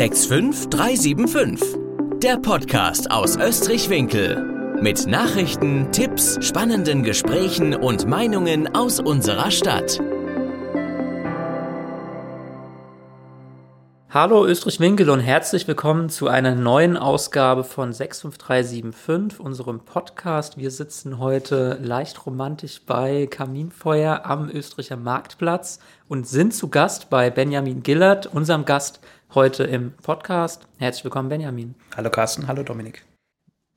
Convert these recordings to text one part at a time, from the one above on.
65375. Der Podcast aus Österreich-Winkel. Mit Nachrichten, Tipps, spannenden Gesprächen und Meinungen aus unserer Stadt. Hallo Österreich-Winkel und herzlich willkommen zu einer neuen Ausgabe von 65375, unserem Podcast. Wir sitzen heute leicht romantisch bei Kaminfeuer am Österreicher Marktplatz und sind zu Gast bei Benjamin Gillert, unserem Gast heute im Podcast. Herzlich willkommen, Benjamin. Hallo Carsten, hallo Dominik.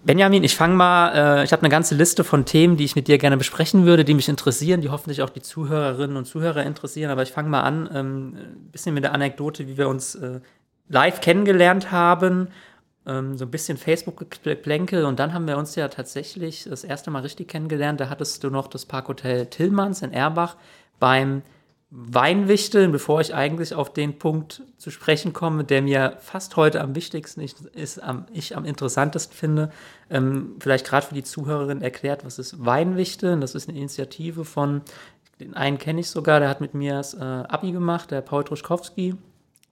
Benjamin, ich fange mal, äh, ich habe eine ganze Liste von Themen, die ich mit dir gerne besprechen würde, die mich interessieren, die hoffentlich auch die Zuhörerinnen und Zuhörer interessieren. Aber ich fange mal an, ähm, ein bisschen mit der Anekdote, wie wir uns äh, live kennengelernt haben. Ähm, so ein bisschen Facebook-Geplänkel und dann haben wir uns ja tatsächlich das erste Mal richtig kennengelernt. Da hattest du noch das Parkhotel Tillmanns in Erbach beim Weinwichteln, bevor ich eigentlich auf den Punkt zu sprechen komme, der mir fast heute am wichtigsten ist, am, ich am interessantesten finde, ähm, vielleicht gerade für die Zuhörerin erklärt, was ist Weinwichteln? Das ist eine Initiative von, den einen kenne ich sogar, der hat mit mir das äh, Abi gemacht, der Paul Truschkowski.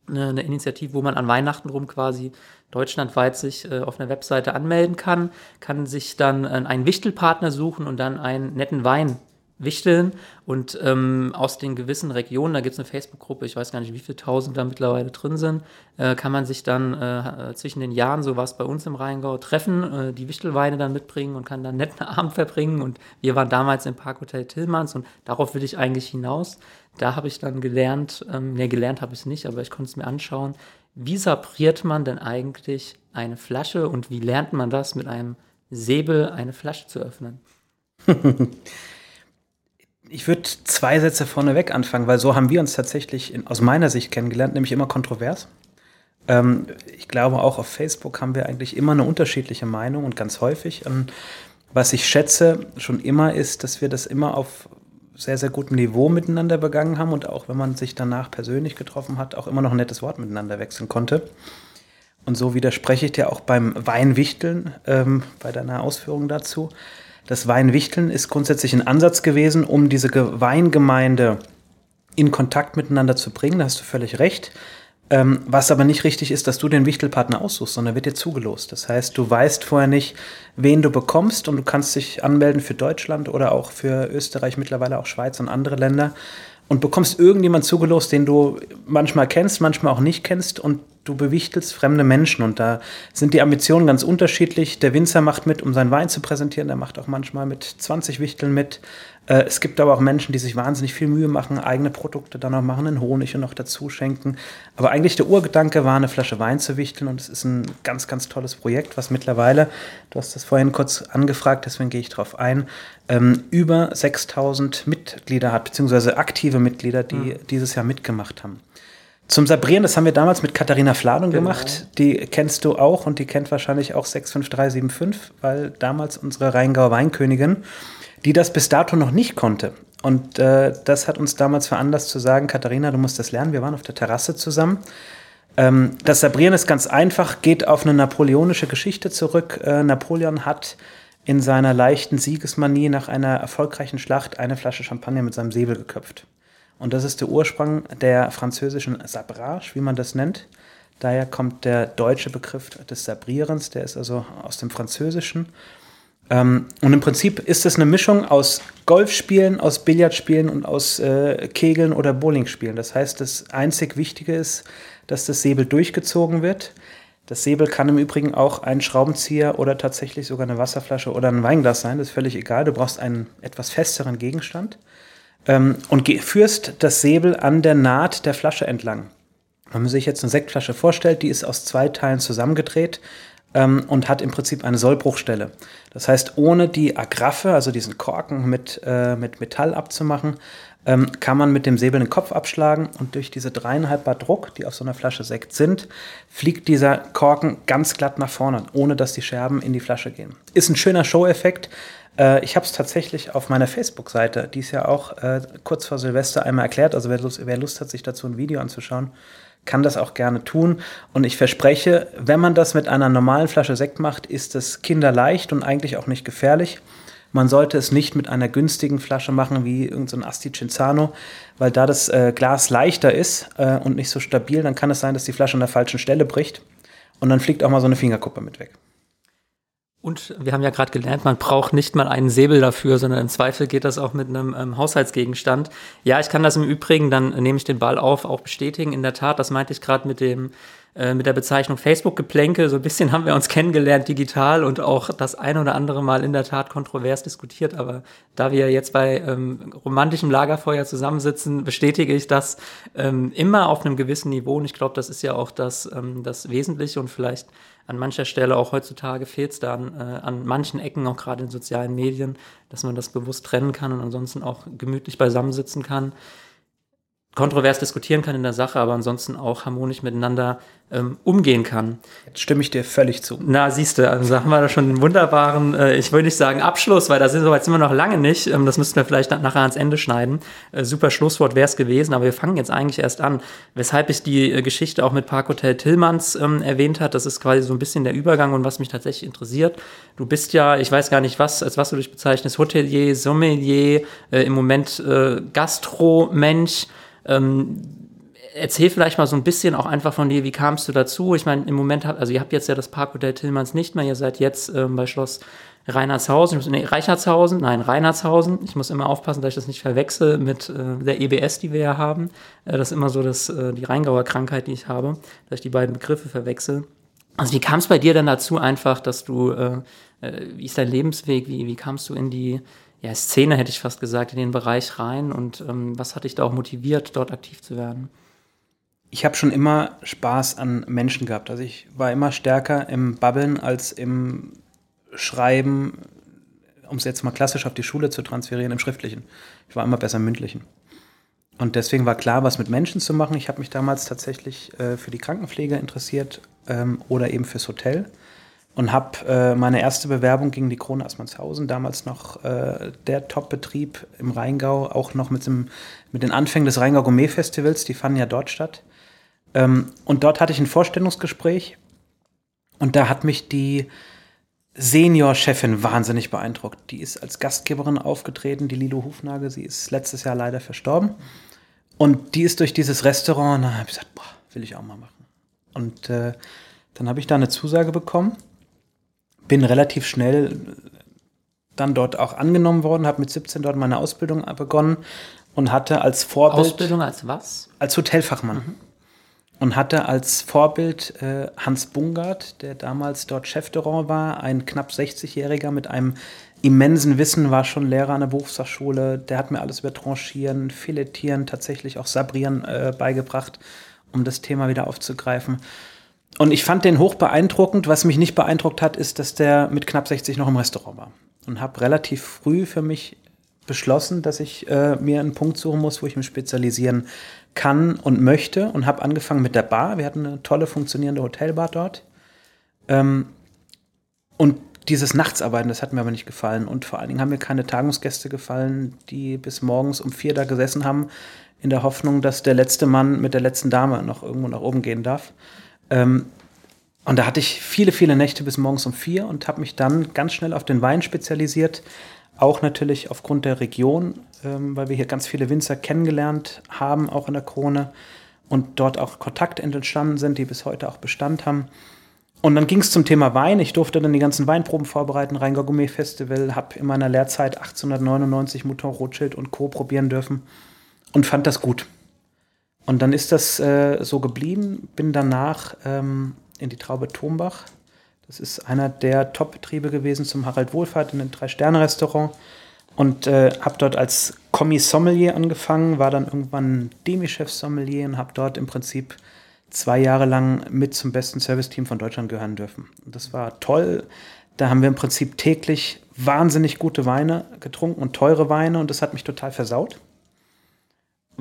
Eine, eine, Initiative, wo man an Weihnachten rum quasi deutschlandweit sich äh, auf einer Webseite anmelden kann, kann sich dann äh, einen Wichtelpartner suchen und dann einen netten Wein wichteln und ähm, aus den gewissen Regionen, da gibt es eine Facebook-Gruppe, ich weiß gar nicht, wie viele tausend da mittlerweile drin sind, äh, kann man sich dann äh, zwischen den Jahren, so was bei uns im Rheingau, treffen, äh, die Wichtelweine dann mitbringen und kann dann netten Abend verbringen und wir waren damals im Parkhotel Tillmanns und darauf will ich eigentlich hinaus. Da habe ich dann gelernt, ähm, ne, gelernt habe ich es nicht, aber ich konnte es mir anschauen, wie sabriert man denn eigentlich eine Flasche und wie lernt man das mit einem Säbel eine Flasche zu öffnen? Ich würde zwei Sätze vorneweg anfangen, weil so haben wir uns tatsächlich in, aus meiner Sicht kennengelernt, nämlich immer kontrovers. Ähm, ich glaube, auch auf Facebook haben wir eigentlich immer eine unterschiedliche Meinung und ganz häufig. Ähm, was ich schätze schon immer ist, dass wir das immer auf sehr, sehr gutem Niveau miteinander begangen haben und auch wenn man sich danach persönlich getroffen hat, auch immer noch ein nettes Wort miteinander wechseln konnte. Und so widerspreche ich dir auch beim Weinwichteln, ähm, bei deiner Ausführung dazu. Das Weinwichteln ist grundsätzlich ein Ansatz gewesen, um diese Weingemeinde in Kontakt miteinander zu bringen. Da hast du völlig recht. Ähm, was aber nicht richtig ist, dass du den Wichtelpartner aussuchst, sondern wird dir zugelost. Das heißt, du weißt vorher nicht, wen du bekommst und du kannst dich anmelden für Deutschland oder auch für Österreich, mittlerweile auch Schweiz und andere Länder und bekommst irgendjemand zugelost, den du manchmal kennst, manchmal auch nicht kennst und du bewichtelst fremde Menschen und da sind die Ambitionen ganz unterschiedlich. Der Winzer macht mit, um seinen Wein zu präsentieren, der macht auch manchmal mit 20 Wichteln mit. Äh, es gibt aber auch Menschen, die sich wahnsinnig viel Mühe machen, eigene Produkte dann noch machen, einen Honig und noch dazu schenken. Aber eigentlich der Urgedanke war, eine Flasche Wein zu wichteln und es ist ein ganz, ganz tolles Projekt, was mittlerweile, du hast das vorhin kurz angefragt, deswegen gehe ich darauf ein, ähm, über 6000 Mitglieder hat, beziehungsweise aktive Mitglieder, die mhm. dieses Jahr mitgemacht haben. Zum Sabrieren, das haben wir damals mit Katharina Fladung genau. gemacht. Die kennst du auch und die kennt wahrscheinlich auch 65375, weil damals unsere Rheingauer Weinkönigin die das bis dato noch nicht konnte. Und äh, das hat uns damals veranlasst zu sagen, Katharina, du musst das lernen. Wir waren auf der Terrasse zusammen. Ähm, das Sabrieren ist ganz einfach, geht auf eine napoleonische Geschichte zurück. Äh, Napoleon hat in seiner leichten Siegesmanie nach einer erfolgreichen Schlacht eine Flasche Champagner mit seinem Säbel geköpft. Und das ist der Ursprung der französischen Sabrage, wie man das nennt. Daher kommt der deutsche Begriff des Sabrierens, der ist also aus dem Französischen. Ähm, und im Prinzip ist es eine Mischung aus Golfspielen, aus Billardspielen und aus äh, Kegeln oder Bowlingspielen. Das heißt, das einzig Wichtige ist, dass das Säbel durchgezogen wird. Das Säbel kann im Übrigen auch ein Schraubenzieher oder tatsächlich sogar eine Wasserflasche oder ein Weinglas sein. Das ist völlig egal. Du brauchst einen etwas festeren Gegenstand ähm, und führst das Säbel an der Naht der Flasche entlang. Wenn man sich jetzt eine Sektflasche vorstellt, die ist aus zwei Teilen zusammengedreht ähm, und hat im Prinzip eine Sollbruchstelle. Das heißt, ohne die Agraffe, also diesen Korken mit, äh, mit Metall abzumachen, ähm, kann man mit dem Säbel den Kopf abschlagen und durch diese dreieinhalb Bar Druck, die auf so einer Flasche Sekt sind, fliegt dieser Korken ganz glatt nach vorne, ohne dass die Scherben in die Flasche gehen. Ist ein schöner Show-Effekt. Äh, ich habe es tatsächlich auf meiner Facebook-Seite, die ist ja auch äh, kurz vor Silvester einmal erklärt, also wer Lust, wer Lust hat, sich dazu ein Video anzuschauen, kann das auch gerne tun. Und ich verspreche, wenn man das mit einer normalen Flasche Sekt macht, ist es kinderleicht und eigentlich auch nicht gefährlich. Man sollte es nicht mit einer günstigen Flasche machen wie irgendein so Asti Cinzano, weil da das äh, Glas leichter ist äh, und nicht so stabil, dann kann es sein, dass die Flasche an der falschen Stelle bricht und dann fliegt auch mal so eine Fingerkuppe mit weg. Und wir haben ja gerade gelernt, man braucht nicht mal einen Säbel dafür, sondern im Zweifel geht das auch mit einem ähm, Haushaltsgegenstand. Ja, ich kann das im Übrigen, dann nehme ich den Ball auf, auch bestätigen. In der Tat, das meinte ich gerade mit dem äh, mit der Bezeichnung Facebook-Geplänkel. So ein bisschen haben wir uns kennengelernt digital und auch das ein oder andere Mal in der Tat kontrovers diskutiert. Aber da wir jetzt bei ähm, romantischem Lagerfeuer zusammensitzen, bestätige ich das ähm, immer auf einem gewissen Niveau. Und ich glaube, das ist ja auch das, ähm, das Wesentliche und vielleicht an mancher Stelle auch heutzutage fehlt es da an, äh, an manchen Ecken, auch gerade in sozialen Medien, dass man das bewusst trennen kann und ansonsten auch gemütlich beisammensitzen kann kontrovers diskutieren kann in der Sache, aber ansonsten auch harmonisch miteinander ähm, umgehen kann. Jetzt stimme ich dir völlig zu. Na, siehst du, also haben wir da schon einen wunderbaren, äh, ich will nicht sagen Abschluss, weil soweit sind wir noch lange nicht. Ähm, das müssten wir vielleicht nachher ans Ende schneiden. Äh, super Schlusswort wäre es gewesen, aber wir fangen jetzt eigentlich erst an. Weshalb ich die äh, Geschichte auch mit Parkhotel Tillmanns ähm, erwähnt hat, das ist quasi so ein bisschen der Übergang und was mich tatsächlich interessiert. Du bist ja, ich weiß gar nicht was, als was du dich bezeichnest, Hotelier, Sommelier, äh, im Moment äh, Gastro-Mensch. Ähm, erzähl vielleicht mal so ein bisschen auch einfach von dir, wie kamst du dazu? Ich meine, im Moment habt, also ihr habt jetzt ja das Parkhotel Tillmanns nicht mehr, ihr seid jetzt ähm, bei Schloss Reinhardshausen, nee, Reichartshausen, nein, Reinhardshausen. Ich muss immer aufpassen, dass ich das nicht verwechsel mit äh, der EBS, die wir ja haben. Äh, das ist immer so das, äh, die Rheingauer Krankheit, die ich habe, dass ich die beiden Begriffe verwechsel. Also wie kam es bei dir denn dazu einfach, dass du, äh, äh, wie ist dein Lebensweg, wie, wie kamst du in die, ja, Szene, hätte ich fast gesagt, in den Bereich rein und ähm, was hat dich da auch motiviert, dort aktiv zu werden? Ich habe schon immer Spaß an Menschen gehabt. Also ich war immer stärker im Babbeln als im Schreiben, um es jetzt mal klassisch auf die Schule zu transferieren, im Schriftlichen. Ich war immer besser im Mündlichen. Und deswegen war klar, was mit Menschen zu machen. Ich habe mich damals tatsächlich äh, für die Krankenpflege interessiert ähm, oder eben fürs Hotel und habe äh, meine erste Bewerbung gegen die Krone Assmannshausen, damals noch äh, der Top-Betrieb im Rheingau, auch noch mit, dem, mit den Anfängen des Rheingau Gourmet Festivals, die fanden ja dort statt. Ähm, und dort hatte ich ein Vorstellungsgespräch und da hat mich die Senior-Chefin wahnsinnig beeindruckt. Die ist als Gastgeberin aufgetreten, die Lilo Hufnagel, sie ist letztes Jahr leider verstorben. Und die ist durch dieses Restaurant, und da habe ich gesagt, boah, will ich auch mal machen. Und äh, dann habe ich da eine Zusage bekommen bin relativ schnell dann dort auch angenommen worden, habe mit 17 dort meine Ausbildung begonnen und hatte als Vorbild. Ausbildung als was? Als Hotelfachmann. Mhm. Und hatte als Vorbild äh, Hans Bungard, der damals dort Chefderant war, ein knapp 60-Jähriger mit einem immensen Wissen, war schon Lehrer an der Berufsfachschule. Der hat mir alles über Tranchieren, Filettieren, tatsächlich auch Sabrieren äh, beigebracht, um das Thema wieder aufzugreifen. Und ich fand den hoch beeindruckend. Was mich nicht beeindruckt hat, ist, dass der mit knapp 60 noch im Restaurant war. Und habe relativ früh für mich beschlossen, dass ich äh, mir einen Punkt suchen muss, wo ich mich spezialisieren kann und möchte. Und habe angefangen mit der Bar. Wir hatten eine tolle funktionierende Hotelbar dort. Ähm, und dieses Nachtsarbeiten, das hat mir aber nicht gefallen. Und vor allen Dingen haben mir keine Tagungsgäste gefallen, die bis morgens um vier da gesessen haben, in der Hoffnung, dass der letzte Mann mit der letzten Dame noch irgendwo nach oben gehen darf. Ähm, und da hatte ich viele, viele Nächte bis morgens um vier und habe mich dann ganz schnell auf den Wein spezialisiert. Auch natürlich aufgrund der Region, ähm, weil wir hier ganz viele Winzer kennengelernt haben, auch in der Krone. Und dort auch Kontakte entstanden sind, die bis heute auch Bestand haben. Und dann ging es zum Thema Wein. Ich durfte dann die ganzen Weinproben vorbereiten, Rheingau Gourmet Festival, habe in meiner Lehrzeit 1899 Mouton Rothschild und Co. probieren dürfen und fand das gut. Und dann ist das äh, so geblieben. Bin danach ähm, in die Traube Tombach. Das ist einer der Top-Betriebe gewesen zum Harald Wohlfahrt in einem Drei-Sterne-Restaurant. Und äh, habe dort als Kommis-Sommelier angefangen, war dann irgendwann Demi-Chef-Sommelier und habe dort im Prinzip zwei Jahre lang mit zum besten Serviceteam von Deutschland gehören dürfen. Und das war toll. Da haben wir im Prinzip täglich wahnsinnig gute Weine getrunken und teure Weine und das hat mich total versaut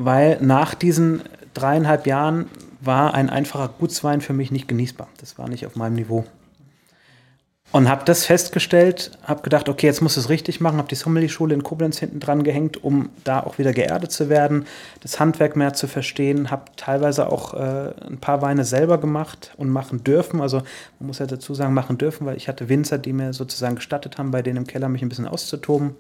weil nach diesen dreieinhalb Jahren war ein einfacher Gutswein für mich nicht genießbar. Das war nicht auf meinem Niveau. Und habe das festgestellt, habe gedacht, okay, jetzt muss es richtig machen, habe die Sommelier-Schule in Koblenz hinten dran gehängt, um da auch wieder geerdet zu werden, das Handwerk mehr zu verstehen, habe teilweise auch äh, ein paar Weine selber gemacht und machen dürfen. Also man muss ja dazu sagen, machen dürfen, weil ich hatte Winzer, die mir sozusagen gestattet haben, bei denen im Keller mich ein bisschen auszutoben.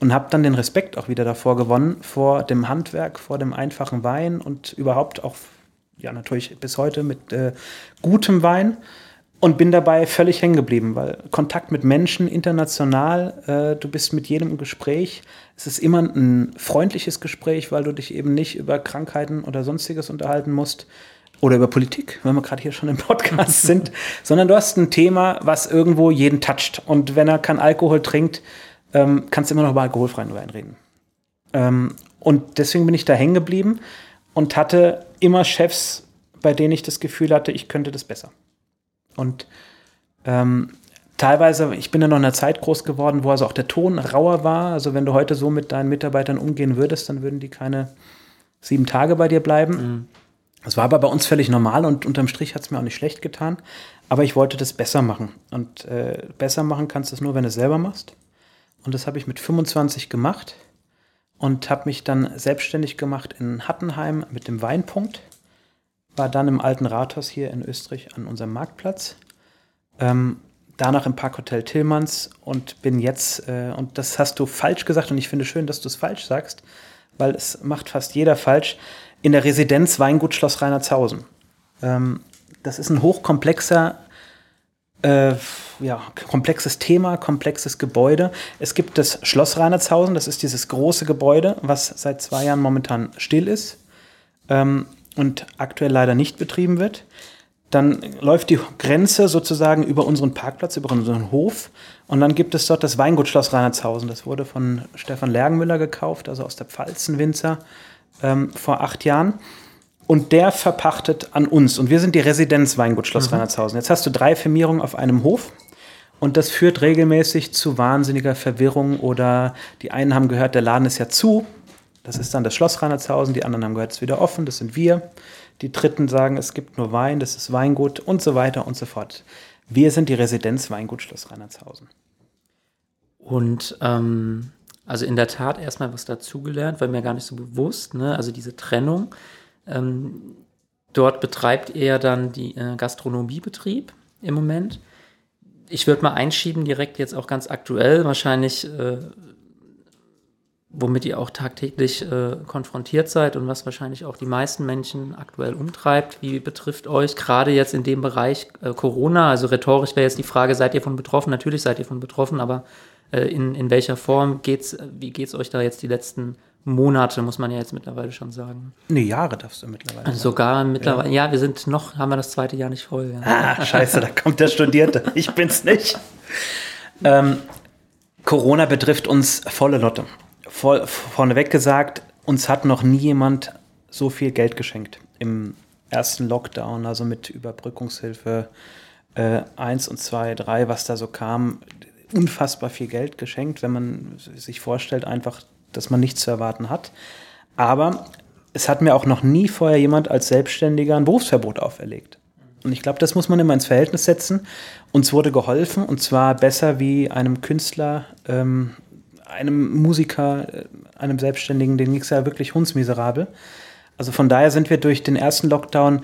Und habe dann den Respekt auch wieder davor gewonnen, vor dem Handwerk, vor dem einfachen Wein und überhaupt auch, ja natürlich bis heute mit äh, gutem Wein und bin dabei völlig hängen geblieben, weil Kontakt mit Menschen international, äh, du bist mit jedem im Gespräch. Es ist immer ein freundliches Gespräch, weil du dich eben nicht über Krankheiten oder sonstiges unterhalten musst oder über Politik, wenn wir gerade hier schon im Podcast sind, sondern du hast ein Thema, was irgendwo jeden toucht. Und wenn er kein Alkohol trinkt, ähm, kannst du immer noch über alkoholfreien Wein reden. Ähm, und deswegen bin ich da hängen geblieben und hatte immer Chefs, bei denen ich das Gefühl hatte, ich könnte das besser. Und ähm, teilweise, ich bin ja noch in einer Zeit groß geworden, wo also auch der Ton rauer war. Also wenn du heute so mit deinen Mitarbeitern umgehen würdest, dann würden die keine sieben Tage bei dir bleiben. Mhm. Das war aber bei uns völlig normal und unterm Strich hat es mir auch nicht schlecht getan. Aber ich wollte das besser machen. Und äh, besser machen kannst du es nur, wenn du es selber machst. Und das habe ich mit 25 gemacht und habe mich dann selbstständig gemacht in Hattenheim mit dem Weinpunkt war dann im alten Rathaus hier in Österreich an unserem Marktplatz. Ähm, danach im Parkhotel Tillmanns und bin jetzt, äh, und das hast du falsch gesagt und ich finde schön, dass du es falsch sagst, weil es macht fast jeder falsch, in der Residenz Weingut Schloss Reinhardshausen. Ähm, das ist ein hochkomplexer, äh, ja, komplexes Thema, komplexes Gebäude. Es gibt das Schloss Reinhardshausen, das ist dieses große Gebäude, was seit zwei Jahren momentan still ist. Ähm, und aktuell leider nicht betrieben wird. Dann läuft die Grenze sozusagen über unseren Parkplatz, über unseren Hof. Und dann gibt es dort das Weingut Schloss Reinhardshausen. Das wurde von Stefan Lergenmüller gekauft, also aus der Pfalzenwinzer, ähm, vor acht Jahren. Und der verpachtet an uns. Und wir sind die Residenz Weingut Schloss mhm. Reinhardshausen. Jetzt hast du drei Firmierungen auf einem Hof. Und das führt regelmäßig zu wahnsinniger Verwirrung oder die einen haben gehört, der Laden ist ja zu, das ist dann das Schloss Reinhardshausen, die anderen haben gehört, es ist wieder offen, das sind wir. Die Dritten sagen, es gibt nur Wein, das ist Weingut und so weiter und so fort. Wir sind die Residenz Weingut Schloss Reinhardshausen. Und ähm, also in der Tat erstmal was dazugelernt, weil mir gar nicht so bewusst, ne? also diese Trennung. Ähm, dort betreibt er dann die äh, Gastronomiebetrieb im Moment. Ich würde mal einschieben, direkt jetzt auch ganz aktuell, wahrscheinlich äh, womit ihr auch tagtäglich äh, konfrontiert seid und was wahrscheinlich auch die meisten Menschen aktuell umtreibt. Wie betrifft euch gerade jetzt in dem Bereich äh, Corona? Also rhetorisch wäre jetzt die Frage, seid ihr von betroffen? Natürlich seid ihr von betroffen, aber in, in welcher Form geht's, wie geht es euch da jetzt die letzten Monate, muss man ja jetzt mittlerweile schon sagen. Nee, Jahre darfst du mittlerweile. Also sogar mittlerweile, ja. ja. wir sind noch, haben wir das zweite Jahr nicht voll. Ja. Ah, scheiße, da kommt der Studierte. Ich bin's nicht. Ähm, Corona betrifft uns volle Lotte vor, vorneweg gesagt, uns hat noch nie jemand so viel Geld geschenkt im ersten Lockdown, also mit Überbrückungshilfe äh, 1 und 2, 3, was da so kam. Unfassbar viel Geld geschenkt, wenn man sich vorstellt, einfach, dass man nichts zu erwarten hat. Aber es hat mir auch noch nie vorher jemand als Selbstständiger ein Berufsverbot auferlegt. Und ich glaube, das muss man immer ins Verhältnis setzen. Uns wurde geholfen und zwar besser wie einem Künstler ähm, einem Musiker, äh, einem Selbstständigen, den ging es ja wirklich hundsmiserabel. Also von daher sind wir durch den ersten Lockdown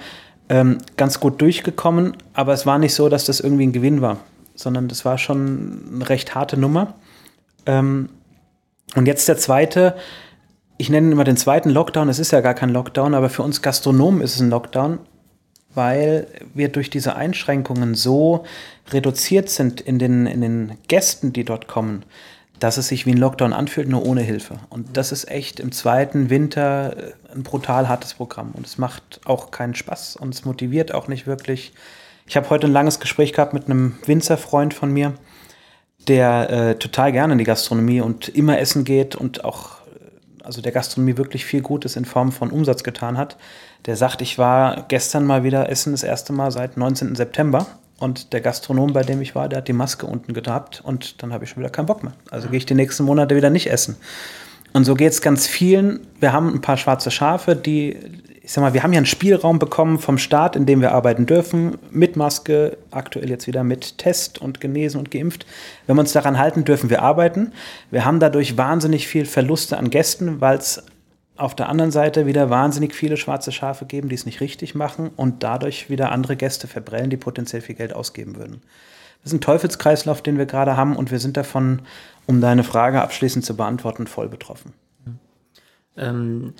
ähm, ganz gut durchgekommen, aber es war nicht so, dass das irgendwie ein Gewinn war, sondern das war schon eine recht harte Nummer. Ähm, und jetzt der zweite, ich nenne immer den zweiten Lockdown, es ist ja gar kein Lockdown, aber für uns Gastronomen ist es ein Lockdown, weil wir durch diese Einschränkungen so reduziert sind in den, in den Gästen, die dort kommen, dass es sich wie ein Lockdown anfühlt, nur ohne Hilfe. Und das ist echt im zweiten Winter äh, ein brutal hartes Programm. Und es macht auch keinen Spaß und es motiviert auch nicht wirklich. Ich habe heute ein langes Gespräch gehabt mit einem Winzerfreund von mir, der äh, total gerne in die Gastronomie und immer essen geht und auch äh, also der Gastronomie wirklich viel Gutes in Form von Umsatz getan hat. Der sagt, ich war gestern mal wieder essen das erste Mal seit 19. September und der Gastronom, bei dem ich war, der hat die Maske unten gehabt und dann habe ich schon wieder keinen Bock mehr. Also gehe ich die nächsten Monate wieder nicht essen. Und so geht es ganz vielen. Wir haben ein paar schwarze Schafe, die ich sag mal, wir haben ja einen Spielraum bekommen vom Staat, in dem wir arbeiten dürfen, mit Maske, aktuell jetzt wieder mit Test und genesen und geimpft. Wenn wir uns daran halten, dürfen wir arbeiten. Wir haben dadurch wahnsinnig viel Verluste an Gästen, weil es auf der anderen Seite wieder wahnsinnig viele schwarze Schafe geben, die es nicht richtig machen und dadurch wieder andere Gäste verbrellen, die potenziell viel Geld ausgeben würden. Das ist ein Teufelskreislauf, den wir gerade haben und wir sind davon, um deine Frage abschließend zu beantworten, voll betroffen. Ähm,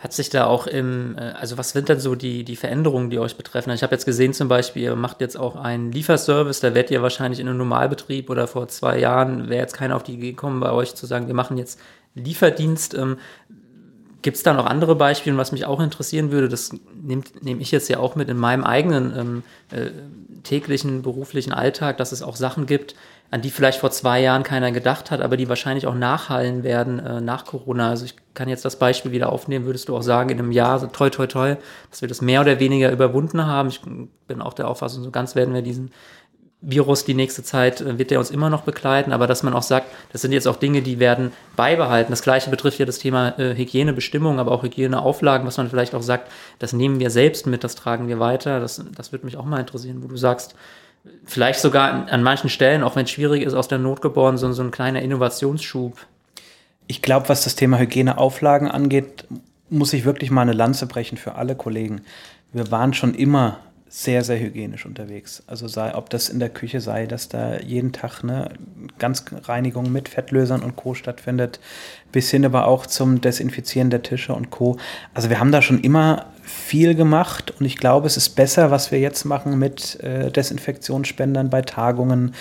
hat sich da auch im, äh, also was sind denn so die, die Veränderungen, die euch betreffen? Ich habe jetzt gesehen zum Beispiel, ihr macht jetzt auch einen Lieferservice, da werdet ihr wahrscheinlich in einem Normalbetrieb oder vor zwei Jahren wäre jetzt keiner auf die Idee gekommen, bei euch zu sagen, wir machen jetzt Lieferdienst. Ähm, Gibt es da noch andere Beispiele, was mich auch interessieren würde? Das nehme nehm ich jetzt ja auch mit in meinem eigenen ähm, äh, täglichen beruflichen Alltag, dass es auch Sachen gibt, an die vielleicht vor zwei Jahren keiner gedacht hat, aber die wahrscheinlich auch nachhallen werden äh, nach Corona. Also ich kann jetzt das Beispiel wieder aufnehmen, würdest du auch sagen, in einem Jahr, so toi, toi, toi, dass wir das mehr oder weniger überwunden haben. Ich bin auch der Auffassung, so ganz werden wir diesen Virus die nächste Zeit, äh, wird der uns immer noch begleiten, aber dass man auch sagt, das sind jetzt auch Dinge, die werden beibehalten. Das gleiche betrifft ja das Thema äh, Hygienebestimmungen, aber auch Hygieneauflagen, was man vielleicht auch sagt, das nehmen wir selbst mit, das tragen wir weiter. Das, das würde mich auch mal interessieren, wo du sagst, vielleicht sogar an, an manchen Stellen, auch wenn es schwierig ist, aus der Not geboren, so, so ein kleiner Innovationsschub. Ich glaube, was das Thema Hygieneauflagen angeht, muss ich wirklich mal eine Lanze brechen für alle Kollegen. Wir waren schon immer sehr, sehr hygienisch unterwegs. Also sei, ob das in der Küche sei, dass da jeden Tag eine Ganzreinigung mit Fettlösern und Co. stattfindet, bis hin aber auch zum Desinfizieren der Tische und Co. Also wir haben da schon immer viel gemacht und ich glaube, es ist besser, was wir jetzt machen mit äh, Desinfektionsspendern bei Tagungen.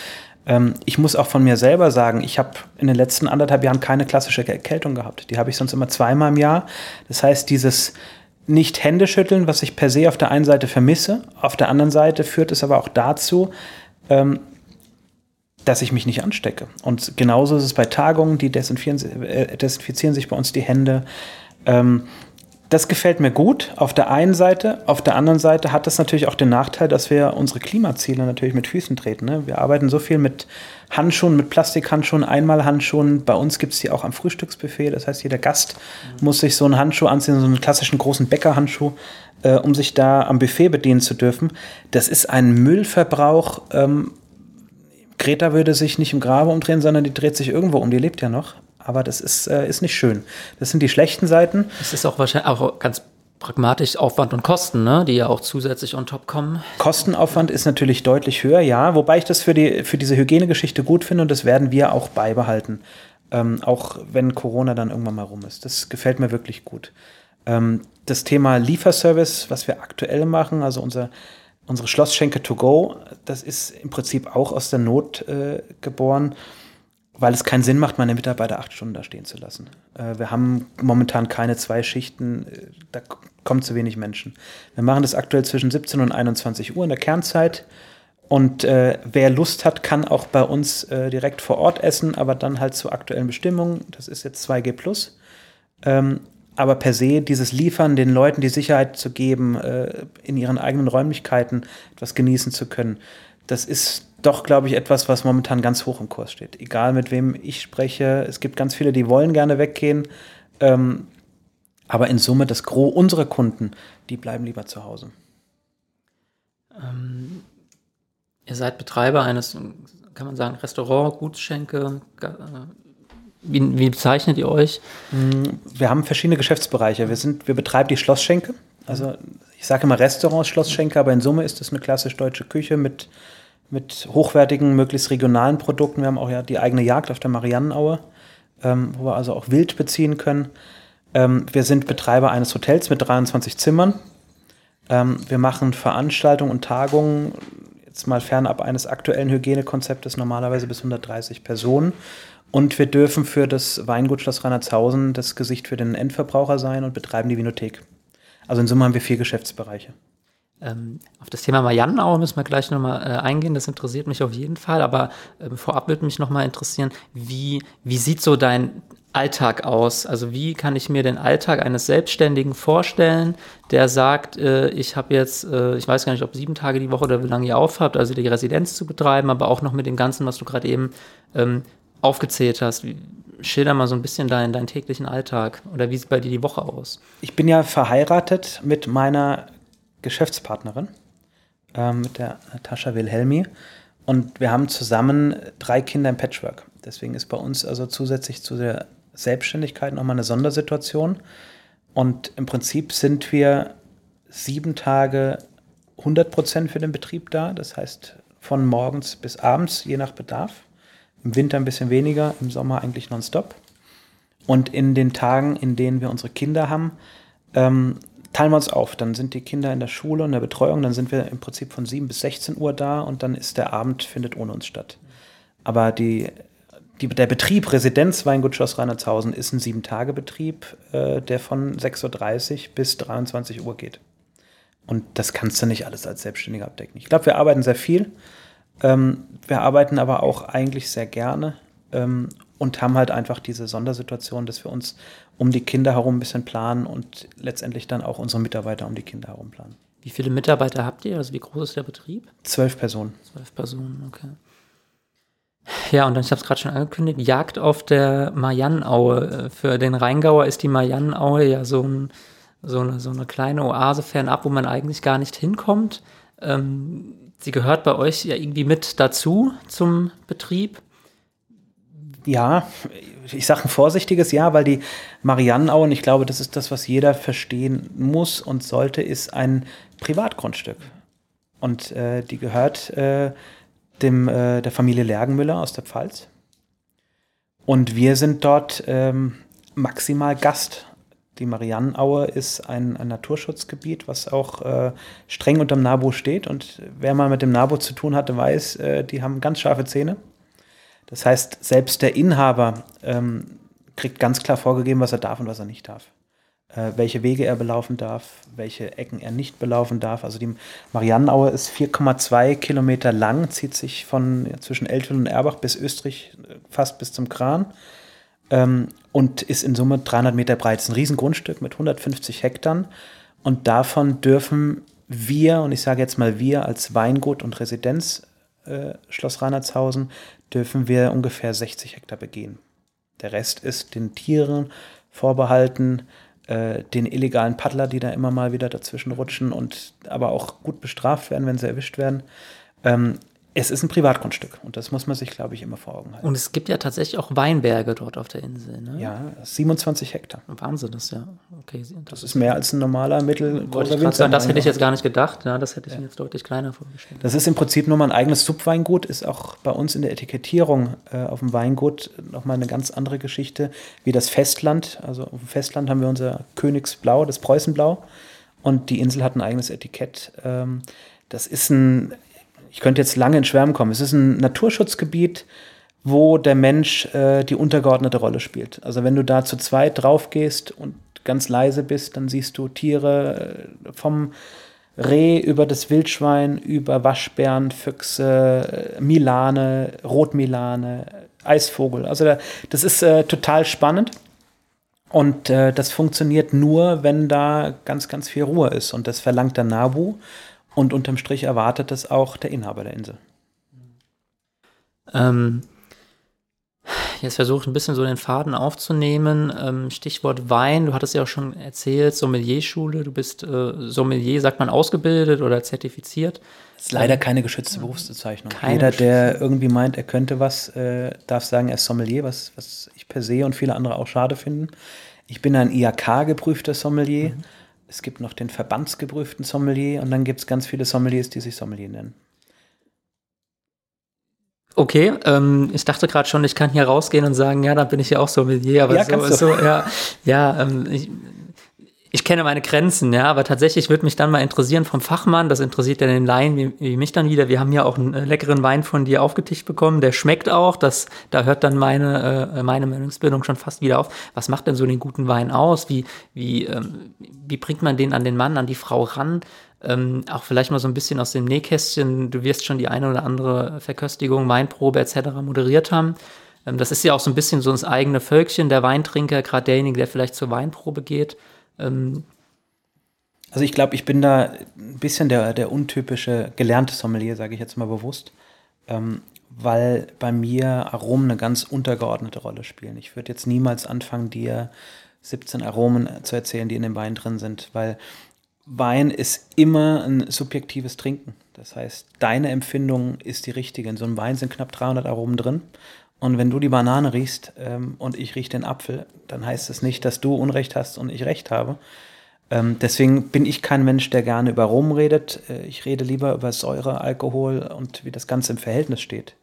Ähm, ich muss auch von mir selber sagen, ich habe in den letzten anderthalb Jahren keine klassische Erkältung gehabt. Die habe ich sonst immer zweimal im Jahr. Das heißt, dieses nicht Hände schütteln, was ich per se auf der einen Seite vermisse. Auf der anderen Seite führt es aber auch dazu, ähm, dass ich mich nicht anstecke. Und genauso ist es bei Tagungen, die desinfizieren, äh, desinfizieren sich bei uns die Hände. Ähm, das gefällt mir gut auf der einen Seite. Auf der anderen Seite hat das natürlich auch den Nachteil, dass wir unsere Klimaziele natürlich mit Füßen treten. Ne? Wir arbeiten so viel mit Handschuhen, mit Plastikhandschuhen, Einmalhandschuhen. Bei uns gibt es die auch am Frühstücksbuffet. Das heißt, jeder Gast mhm. muss sich so einen Handschuh anziehen, so einen klassischen großen Bäckerhandschuh, äh, um sich da am Buffet bedienen zu dürfen. Das ist ein Müllverbrauch. Ähm, Greta würde sich nicht im Grabe umdrehen, sondern die dreht sich irgendwo um. Die lebt ja noch aber das ist, äh, ist nicht schön. Das sind die schlechten Seiten. Es ist auch wahrscheinlich auch ganz pragmatisch Aufwand und Kosten, ne, die ja auch zusätzlich on top kommen. Kostenaufwand ist natürlich deutlich höher, ja, wobei ich das für, die, für diese Hygienegeschichte gut finde und das werden wir auch beibehalten. Ähm, auch wenn Corona dann irgendwann mal rum ist. Das gefällt mir wirklich gut. Ähm, das Thema Lieferservice, was wir aktuell machen, also unser, unsere Schlossschenke to go, das ist im Prinzip auch aus der Not äh, geboren weil es keinen Sinn macht, meine Mitarbeiter acht Stunden da stehen zu lassen. Äh, wir haben momentan keine zwei Schichten, äh, da kommen zu wenig Menschen. Wir machen das aktuell zwischen 17 und 21 Uhr in der Kernzeit. Und äh, wer Lust hat, kann auch bei uns äh, direkt vor Ort essen, aber dann halt zu aktuellen Bestimmungen. Das ist jetzt 2G. Ähm, aber per se dieses Liefern, den Leuten die Sicherheit zu geben, äh, in ihren eigenen Räumlichkeiten etwas genießen zu können, das ist doch, glaube ich, etwas, was momentan ganz hoch im Kurs steht. Egal mit wem ich spreche, es gibt ganz viele, die wollen gerne weggehen. Ähm, aber in Summe, das Gros unserer Kunden, die bleiben lieber zu Hause. Ähm, ihr seid Betreiber eines, kann man sagen, Restaurant, Gutschenke. Äh, wie, wie, bezeichnet ihr euch? Mm, wir haben verschiedene Geschäftsbereiche. Wir, sind, wir betreiben die Schlossschenke. Also ich sage immer Restaurants Schlossschenke, aber in Summe ist es eine klassisch deutsche Küche mit mit hochwertigen, möglichst regionalen Produkten. Wir haben auch ja die eigene Jagd auf der Mariannenaue, ähm, wo wir also auch Wild beziehen können. Ähm, wir sind Betreiber eines Hotels mit 23 Zimmern. Ähm, wir machen Veranstaltungen und Tagungen, jetzt mal fernab eines aktuellen Hygienekonzeptes, normalerweise bis 130 Personen. Und wir dürfen für das Weingut Schloss Reinhardshausen das Gesicht für den Endverbraucher sein und betreiben die Vinothek. Also in Summe haben wir vier Geschäftsbereiche. Ähm, auf das Thema Mariannenaue müssen wir gleich nochmal äh, eingehen, das interessiert mich auf jeden Fall, aber äh, vorab würde mich nochmal interessieren, wie, wie sieht so dein Alltag aus? Also wie kann ich mir den Alltag eines Selbstständigen vorstellen, der sagt, äh, ich habe jetzt, äh, ich weiß gar nicht, ob sieben Tage die Woche oder wie lange ihr aufhabt, also die Residenz zu betreiben, aber auch noch mit dem Ganzen, was du gerade eben ähm, aufgezählt hast, schilder mal so ein bisschen deinen, deinen täglichen Alltag oder wie sieht bei dir die Woche aus? Ich bin ja verheiratet mit meiner Geschäftspartnerin, äh, mit der Natascha Wilhelmi. Und wir haben zusammen drei Kinder im Patchwork. Deswegen ist bei uns also zusätzlich zu der Selbstständigkeit nochmal eine Sondersituation. Und im Prinzip sind wir sieben Tage 100 Prozent für den Betrieb da. Das heißt von morgens bis abends, je nach Bedarf. Im Winter ein bisschen weniger, im Sommer eigentlich nonstop. Und in den Tagen, in denen wir unsere Kinder haben, ähm, teilen wir uns auf. Dann sind die Kinder in der Schule und der Betreuung, dann sind wir im Prinzip von 7 bis 16 Uhr da und dann ist der Abend, findet ohne uns statt. Aber die, die, der Betrieb Residenz Weingut Schloss Reinhardshausen ist ein Sieben-Tage-Betrieb, äh, der von 6.30 Uhr bis 23 Uhr geht. Und das kannst du nicht alles als Selbstständiger abdecken. Ich glaube, wir arbeiten sehr viel. Ähm, wir arbeiten aber auch eigentlich sehr gerne ähm, und haben halt einfach diese Sondersituation, dass wir uns um die Kinder herum ein bisschen planen und letztendlich dann auch unsere Mitarbeiter um die Kinder herum planen. Wie viele Mitarbeiter habt ihr? Also wie groß ist der Betrieb? Zwölf Personen. Zwölf Personen, okay. Ja, und dann, ich habe es gerade schon angekündigt, Jagd auf der Mariannenaue. Für den Rheingauer ist die Mariannenaue ja so, ein, so, eine, so eine kleine Oase fernab, wo man eigentlich gar nicht hinkommt. Ähm, sie gehört bei euch ja irgendwie mit dazu zum Betrieb. Ja, ich sage ein vorsichtiges Ja, weil die Mariannenaue, und ich glaube, das ist das, was jeder verstehen muss und sollte, ist ein Privatgrundstück. Und äh, die gehört äh, dem, äh, der Familie Lergenmüller aus der Pfalz. Und wir sind dort ähm, maximal Gast. Die Mariannenaue ist ein, ein Naturschutzgebiet, was auch äh, streng unter dem NABU steht. Und wer mal mit dem NABU zu tun hatte, weiß, äh, die haben ganz scharfe Zähne. Das heißt, selbst der Inhaber ähm, kriegt ganz klar vorgegeben, was er darf und was er nicht darf. Äh, welche Wege er belaufen darf, welche Ecken er nicht belaufen darf. Also die Mariannenaue ist 4,2 Kilometer lang, zieht sich von ja, zwischen Eltville und Erbach bis Österreich äh, fast bis zum Kran ähm, und ist in Summe 300 Meter breit. Das ist ein Riesengrundstück mit 150 Hektar und davon dürfen wir, und ich sage jetzt mal wir als Weingut und Residenz äh, Schloss Reinhardshausen, dürfen wir ungefähr 60 Hektar begehen. Der Rest ist den Tieren vorbehalten, äh, den illegalen Paddler, die da immer mal wieder dazwischen rutschen und aber auch gut bestraft werden, wenn sie erwischt werden. Ähm, es ist ein Privatgrundstück und das muss man sich, glaube ich, immer vor Augen halten. Und es gibt ja tatsächlich auch Weinberge dort auf der Insel. Ne? Ja, 27 Hektar. Wahnsinn, das ja. Okay, das ist mehr als ein normaler mittelgroßer Winzer. Das hätte ich jetzt gar nicht gedacht. Ja, das hätte ich ja. mir jetzt deutlich kleiner vorgestellt. Das ist im Prinzip nur mal ein eigenes Subweingut, ist auch bei uns in der Etikettierung äh, auf dem Weingut nochmal eine ganz andere Geschichte wie das Festland. Also auf dem Festland haben wir unser Königsblau, das Preußenblau und die Insel hat ein eigenes Etikett. Ähm, das ist ein ich könnte jetzt lange in Schwärmen kommen. Es ist ein Naturschutzgebiet, wo der Mensch äh, die untergeordnete Rolle spielt. Also wenn du da zu zweit drauf gehst und ganz leise bist, dann siehst du Tiere äh, vom Reh über das Wildschwein, über Waschbären, Füchse, äh, Milane, Rotmilane, Eisvogel. Also da, das ist äh, total spannend. Und äh, das funktioniert nur, wenn da ganz, ganz viel Ruhe ist. Und das verlangt der Nabu. Und unterm Strich erwartet das auch der Inhaber der Insel. Ähm, jetzt versuche ich ein bisschen so den Faden aufzunehmen. Ähm, Stichwort Wein, du hattest ja auch schon erzählt, Sommelierschule, du bist äh, Sommelier, sagt man ausgebildet oder zertifiziert. Das ist leider keine geschützte Berufsbezeichnung. Keine Jeder, der irgendwie meint, er könnte was, äh, darf sagen, er ist Sommelier, was, was ich per se und viele andere auch schade finden. Ich bin ein IHK-geprüfter Sommelier. Mhm es gibt noch den verbandsgeprüften Sommelier und dann gibt es ganz viele Sommeliers, die sich Sommelier nennen. Okay, ähm, ich dachte gerade schon, ich kann hier rausgehen und sagen, ja, dann bin ich ja auch Sommelier, aber ja, so, so, ja, ja, ähm, ich, ich kenne meine Grenzen, ja, aber tatsächlich würde mich dann mal interessieren vom Fachmann, das interessiert ja den Laien wie, wie mich dann wieder. Wir haben ja auch einen äh, leckeren Wein von dir aufgetischt bekommen, der schmeckt auch, das, da hört dann meine, äh, meine Meinungsbildung schon fast wieder auf. Was macht denn so den guten Wein aus? Wie, wie, ähm, wie bringt man den an den Mann, an die Frau ran? Ähm, auch vielleicht mal so ein bisschen aus dem Nähkästchen, du wirst schon die eine oder andere Verköstigung, Weinprobe etc. moderiert haben. Ähm, das ist ja auch so ein bisschen so das eigene Völkchen, der Weintrinker, gerade derjenige, der vielleicht zur Weinprobe geht. Ähm, also ich glaube, ich bin da ein bisschen der, der untypische gelernte Sommelier, sage ich jetzt mal bewusst. Ähm, weil bei mir Aromen eine ganz untergeordnete Rolle spielen. Ich würde jetzt niemals anfangen, dir 17 Aromen zu erzählen, die in dem Wein drin sind, weil Wein ist immer ein subjektives Trinken. Das heißt, deine Empfindung ist die richtige. In so einem Wein sind knapp 300 Aromen drin. Und wenn du die Banane riechst ähm, und ich rieche den Apfel, dann heißt es nicht, dass du Unrecht hast und ich Recht habe. Ähm, deswegen bin ich kein Mensch, der gerne über Rum redet. Äh, ich rede lieber über Säure, Alkohol und wie das Ganze im Verhältnis steht.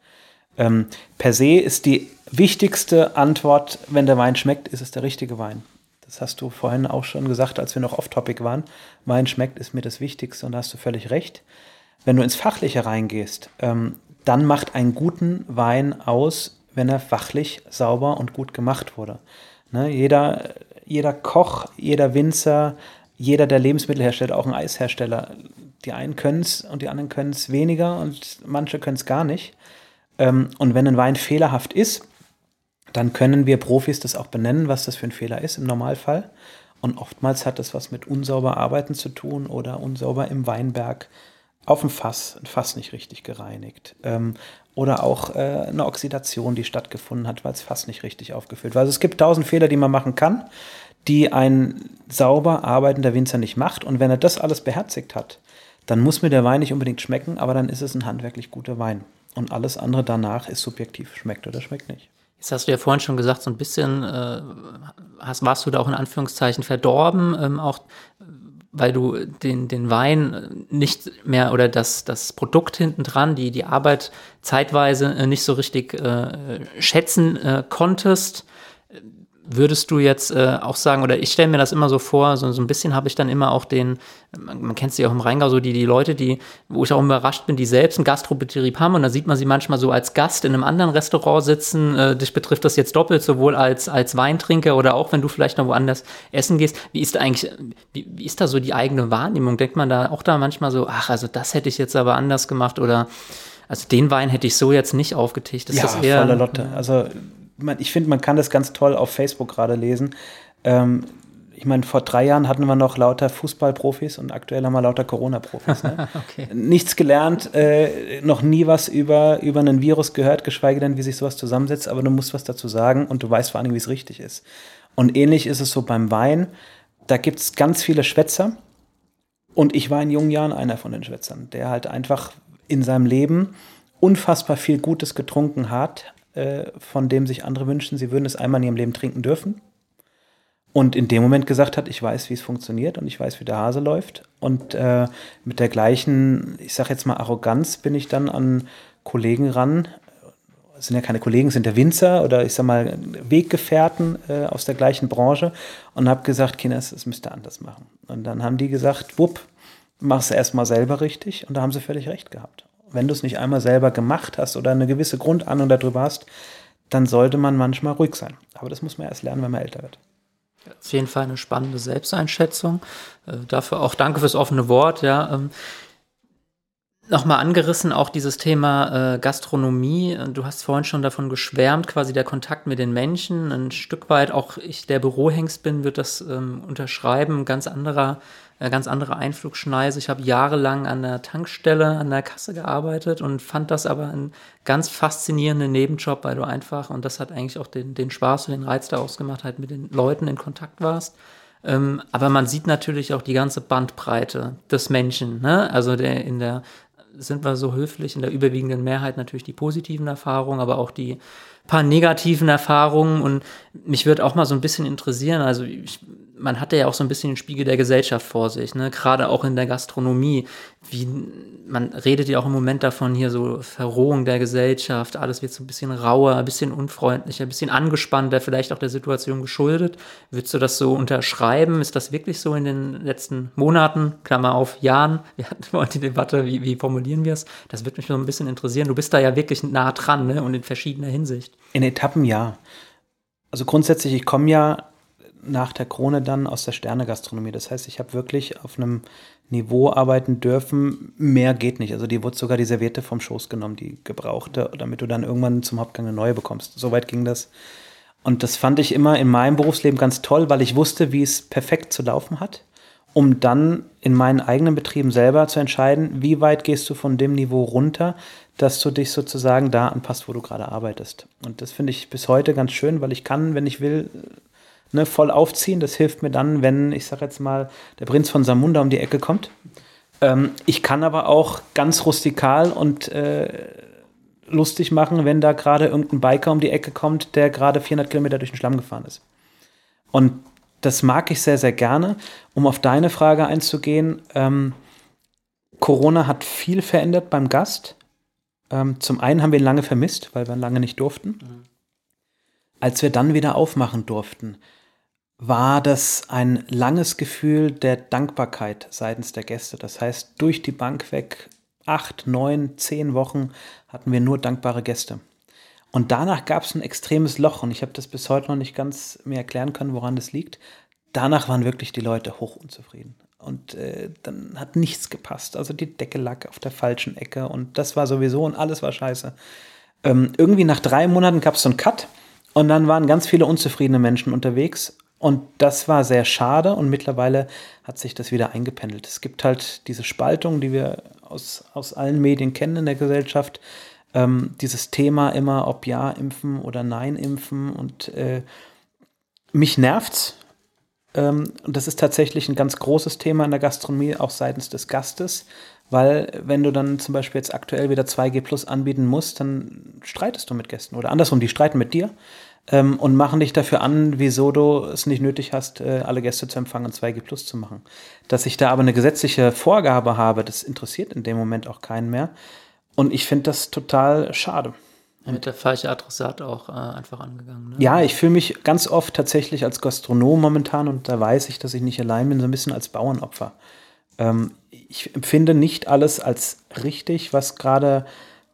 Ähm, per se ist die wichtigste Antwort, wenn der Wein schmeckt, ist es der richtige Wein. Das hast du vorhin auch schon gesagt, als wir noch off-topic waren. Wein schmeckt ist mir das Wichtigste und da hast du völlig recht. Wenn du ins Fachliche reingehst, ähm, dann macht einen guten Wein aus, wenn er fachlich sauber und gut gemacht wurde. Ne, jeder, jeder Koch, jeder Winzer, jeder, der Lebensmittel herstellt, auch ein Eishersteller, die einen können es und die anderen können es weniger und manche können es gar nicht. Ähm, und wenn ein Wein fehlerhaft ist, dann können wir Profis das auch benennen, was das für ein Fehler ist im Normalfall. Und oftmals hat das was mit unsauber Arbeiten zu tun oder unsauber im Weinberg auf dem Fass, ein Fass nicht richtig gereinigt. Ähm, oder auch äh, eine Oxidation, die stattgefunden hat, weil es fast nicht richtig aufgefüllt war. Also es gibt tausend Fehler, die man machen kann, die ein sauber arbeitender Winzer nicht macht. Und wenn er das alles beherzigt hat, dann muss mir der Wein nicht unbedingt schmecken, aber dann ist es ein handwerklich guter Wein. Und alles andere danach ist subjektiv, schmeckt oder schmeckt nicht. Jetzt hast du ja vorhin schon gesagt, so ein bisschen äh, hast, warst du da auch in Anführungszeichen verdorben, ähm, auch weil du den, den Wein nicht mehr oder das, das Produkt hinten dran, die, die Arbeit zeitweise äh, nicht so richtig äh, schätzen äh, konntest. Würdest du jetzt äh, auch sagen, oder ich stelle mir das immer so vor, so, so ein bisschen habe ich dann immer auch den, man, kennt sie auch im Rheingau, so die, die Leute, die, wo ich auch überrascht bin, die selbst einen Gastrobetrieb haben und da sieht man sie manchmal so als Gast in einem anderen Restaurant sitzen. Äh, dich betrifft das jetzt doppelt, sowohl als, als Weintrinker oder auch wenn du vielleicht noch woanders essen gehst. Wie ist da eigentlich, wie, wie ist da so die eigene Wahrnehmung? Denkt man da auch da manchmal so, ach, also das hätte ich jetzt aber anders gemacht oder also den Wein hätte ich so jetzt nicht aufgetischt. Das ja, ist eher, voller Lotte. Also man, ich finde, man kann das ganz toll auf Facebook gerade lesen. Ähm, ich meine, vor drei Jahren hatten wir noch lauter Fußballprofis und aktuell haben wir lauter Corona-Profis. Ne? okay. Nichts gelernt, äh, noch nie was über, über einen Virus gehört, geschweige denn, wie sich sowas zusammensetzt, aber du musst was dazu sagen und du weißt vor allem, wie es richtig ist. Und ähnlich ist es so beim Wein. Da gibt es ganz viele Schwätzer und ich war in jungen Jahren einer von den Schwätzern, der halt einfach in seinem Leben unfassbar viel Gutes getrunken hat, äh, von dem sich andere wünschen, sie würden es einmal in ihrem Leben trinken dürfen. Und in dem Moment gesagt hat, ich weiß, wie es funktioniert und ich weiß, wie der Hase läuft. Und äh, mit der gleichen, ich sage jetzt mal Arroganz, bin ich dann an Kollegen ran. Es sind ja keine Kollegen, es sind der Winzer oder ich sag mal Weggefährten äh, aus der gleichen Branche und habe gesagt, Kinders, es müsste anders machen. Und dann haben die gesagt, wupp, mach's erstmal selber richtig und da haben sie völlig recht gehabt wenn du es nicht einmal selber gemacht hast oder eine gewisse Grundahnung darüber hast, dann sollte man manchmal ruhig sein. Aber das muss man erst lernen, wenn man älter wird. Auf jeden Fall eine spannende Selbsteinschätzung. Äh, dafür auch danke fürs offene Wort. Ja, ähm, Nochmal angerissen auch dieses Thema äh, Gastronomie. Du hast vorhin schon davon geschwärmt, quasi der Kontakt mit den Menschen. Ein Stück weit, auch ich, der Bürohengst bin, wird das ähm, unterschreiben. Ganz anderer äh, ganz andere Einflugschneise. Ich habe jahrelang an der Tankstelle, an der Kasse gearbeitet und fand das aber einen ganz faszinierenden Nebenjob, weil du einfach, und das hat eigentlich auch den, den Spaß und den Reiz da ausgemacht, halt mit den Leuten in Kontakt warst. Ähm, aber man sieht natürlich auch die ganze Bandbreite des Menschen. Ne? Also der in der sind wir so höflich, in der überwiegenden Mehrheit natürlich die positiven Erfahrungen, aber auch die paar negativen Erfahrungen. Und mich würde auch mal so ein bisschen interessieren, also ich man hatte ja auch so ein bisschen den Spiegel der Gesellschaft vor sich, ne? gerade auch in der Gastronomie. Wie, man redet ja auch im Moment davon hier so Verrohung der Gesellschaft, alles wird so ein bisschen rauer, ein bisschen unfreundlicher, ein bisschen angespannter, vielleicht auch der Situation geschuldet. Würdest du das so unterschreiben? Ist das wirklich so in den letzten Monaten, Klammer auf Jahren? Wir hatten vorhin die Debatte, wie, wie formulieren wir es? Das würde mich so ein bisschen interessieren. Du bist da ja wirklich nah dran ne? und in verschiedener Hinsicht. In Etappen ja. Also grundsätzlich, ich komme ja nach der Krone dann aus der Sternegastronomie. Das heißt, ich habe wirklich auf einem Niveau arbeiten dürfen. Mehr geht nicht. Also die wurde sogar die Serviette vom Schoß genommen, die gebrauchte, damit du dann irgendwann zum Hauptgang eine neue bekommst. Soweit ging das. Und das fand ich immer in meinem Berufsleben ganz toll, weil ich wusste, wie es perfekt zu laufen hat um dann in meinen eigenen Betrieben selber zu entscheiden, wie weit gehst du von dem Niveau runter, dass du dich sozusagen da anpasst, wo du gerade arbeitest. Und das finde ich bis heute ganz schön, weil ich kann, wenn ich will, ne, voll aufziehen. Das hilft mir dann, wenn, ich sage jetzt mal, der Prinz von Samunda um die Ecke kommt. Ähm, ich kann aber auch ganz rustikal und äh, lustig machen, wenn da gerade irgendein Biker um die Ecke kommt, der gerade 400 Kilometer durch den Schlamm gefahren ist. Und das mag ich sehr, sehr gerne. Um auf deine Frage einzugehen, ähm, Corona hat viel verändert beim Gast. Ähm, zum einen haben wir ihn lange vermisst, weil wir ihn lange nicht durften. Mhm. Als wir dann wieder aufmachen durften, war das ein langes Gefühl der Dankbarkeit seitens der Gäste. Das heißt, durch die Bank weg, acht, neun, zehn Wochen hatten wir nur dankbare Gäste. Und danach gab es ein extremes Loch und ich habe das bis heute noch nicht ganz mehr erklären können, woran das liegt. Danach waren wirklich die Leute hoch unzufrieden. Und äh, dann hat nichts gepasst. Also die Decke lag auf der falschen Ecke und das war sowieso und alles war scheiße. Ähm, irgendwie nach drei Monaten gab es so einen Cut und dann waren ganz viele unzufriedene Menschen unterwegs und das war sehr schade und mittlerweile hat sich das wieder eingependelt. Es gibt halt diese Spaltung, die wir aus, aus allen Medien kennen in der Gesellschaft. Ähm, dieses Thema immer, ob ja impfen oder nein impfen. Und äh, mich nervt's. Ähm, und das ist tatsächlich ein ganz großes Thema in der Gastronomie, auch seitens des Gastes. Weil wenn du dann zum Beispiel jetzt aktuell wieder 2G Plus anbieten musst, dann streitest du mit Gästen. Oder andersrum, die streiten mit dir ähm, und machen dich dafür an, wieso du es nicht nötig hast, äh, alle Gäste zu empfangen und 2G Plus zu machen. Dass ich da aber eine gesetzliche Vorgabe habe, das interessiert in dem Moment auch keinen mehr. Und ich finde das total schade. Mit der falsche Adressat auch äh, einfach angegangen. Ne? Ja, ich fühle mich ganz oft tatsächlich als Gastronom momentan und da weiß ich, dass ich nicht allein bin, so ein bisschen als Bauernopfer. Ähm, ich empfinde nicht alles als richtig, was gerade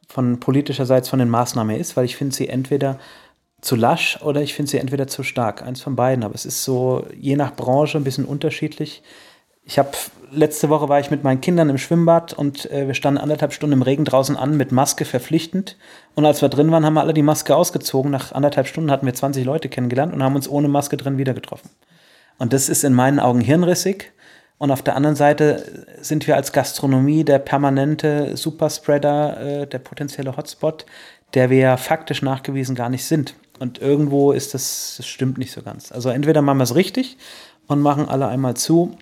von politischerseits von den Maßnahmen ist, weil ich finde sie entweder zu lasch oder ich finde sie entweder zu stark. Eins von beiden. Aber es ist so je nach Branche ein bisschen unterschiedlich. Ich habe letzte Woche war ich mit meinen Kindern im Schwimmbad und äh, wir standen anderthalb Stunden im Regen draußen an mit Maske verpflichtend. Und als wir drin waren, haben wir alle die Maske ausgezogen. Nach anderthalb Stunden hatten wir 20 Leute kennengelernt und haben uns ohne Maske drin wieder getroffen. Und das ist in meinen Augen hirnrissig. Und auf der anderen Seite sind wir als Gastronomie der permanente Superspreader, äh, der potenzielle Hotspot, der wir ja faktisch nachgewiesen gar nicht sind. Und irgendwo ist das, das stimmt nicht so ganz. Also entweder machen wir es richtig und machen alle einmal zu,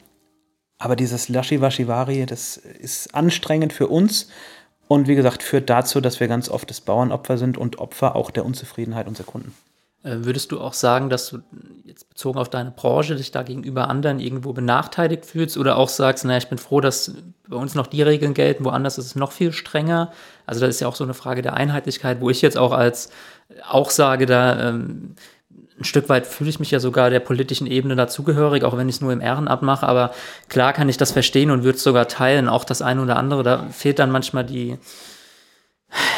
aber dieses Laschi-Waschivari, das ist anstrengend für uns und wie gesagt, führt dazu, dass wir ganz oft das Bauernopfer sind und Opfer auch der Unzufriedenheit unserer Kunden. Äh, würdest du auch sagen, dass du jetzt bezogen auf deine Branche dich da gegenüber anderen irgendwo benachteiligt fühlst oder auch sagst, naja, ich bin froh, dass bei uns noch die Regeln gelten, woanders ist es noch viel strenger? Also das ist ja auch so eine Frage der Einheitlichkeit, wo ich jetzt auch als auch sage, da ähm, ein Stück weit fühle ich mich ja sogar der politischen Ebene dazugehörig, auch wenn ich es nur im Ehrenamt mache, aber klar kann ich das verstehen und würde es sogar teilen, auch das eine oder andere, da fehlt dann manchmal die,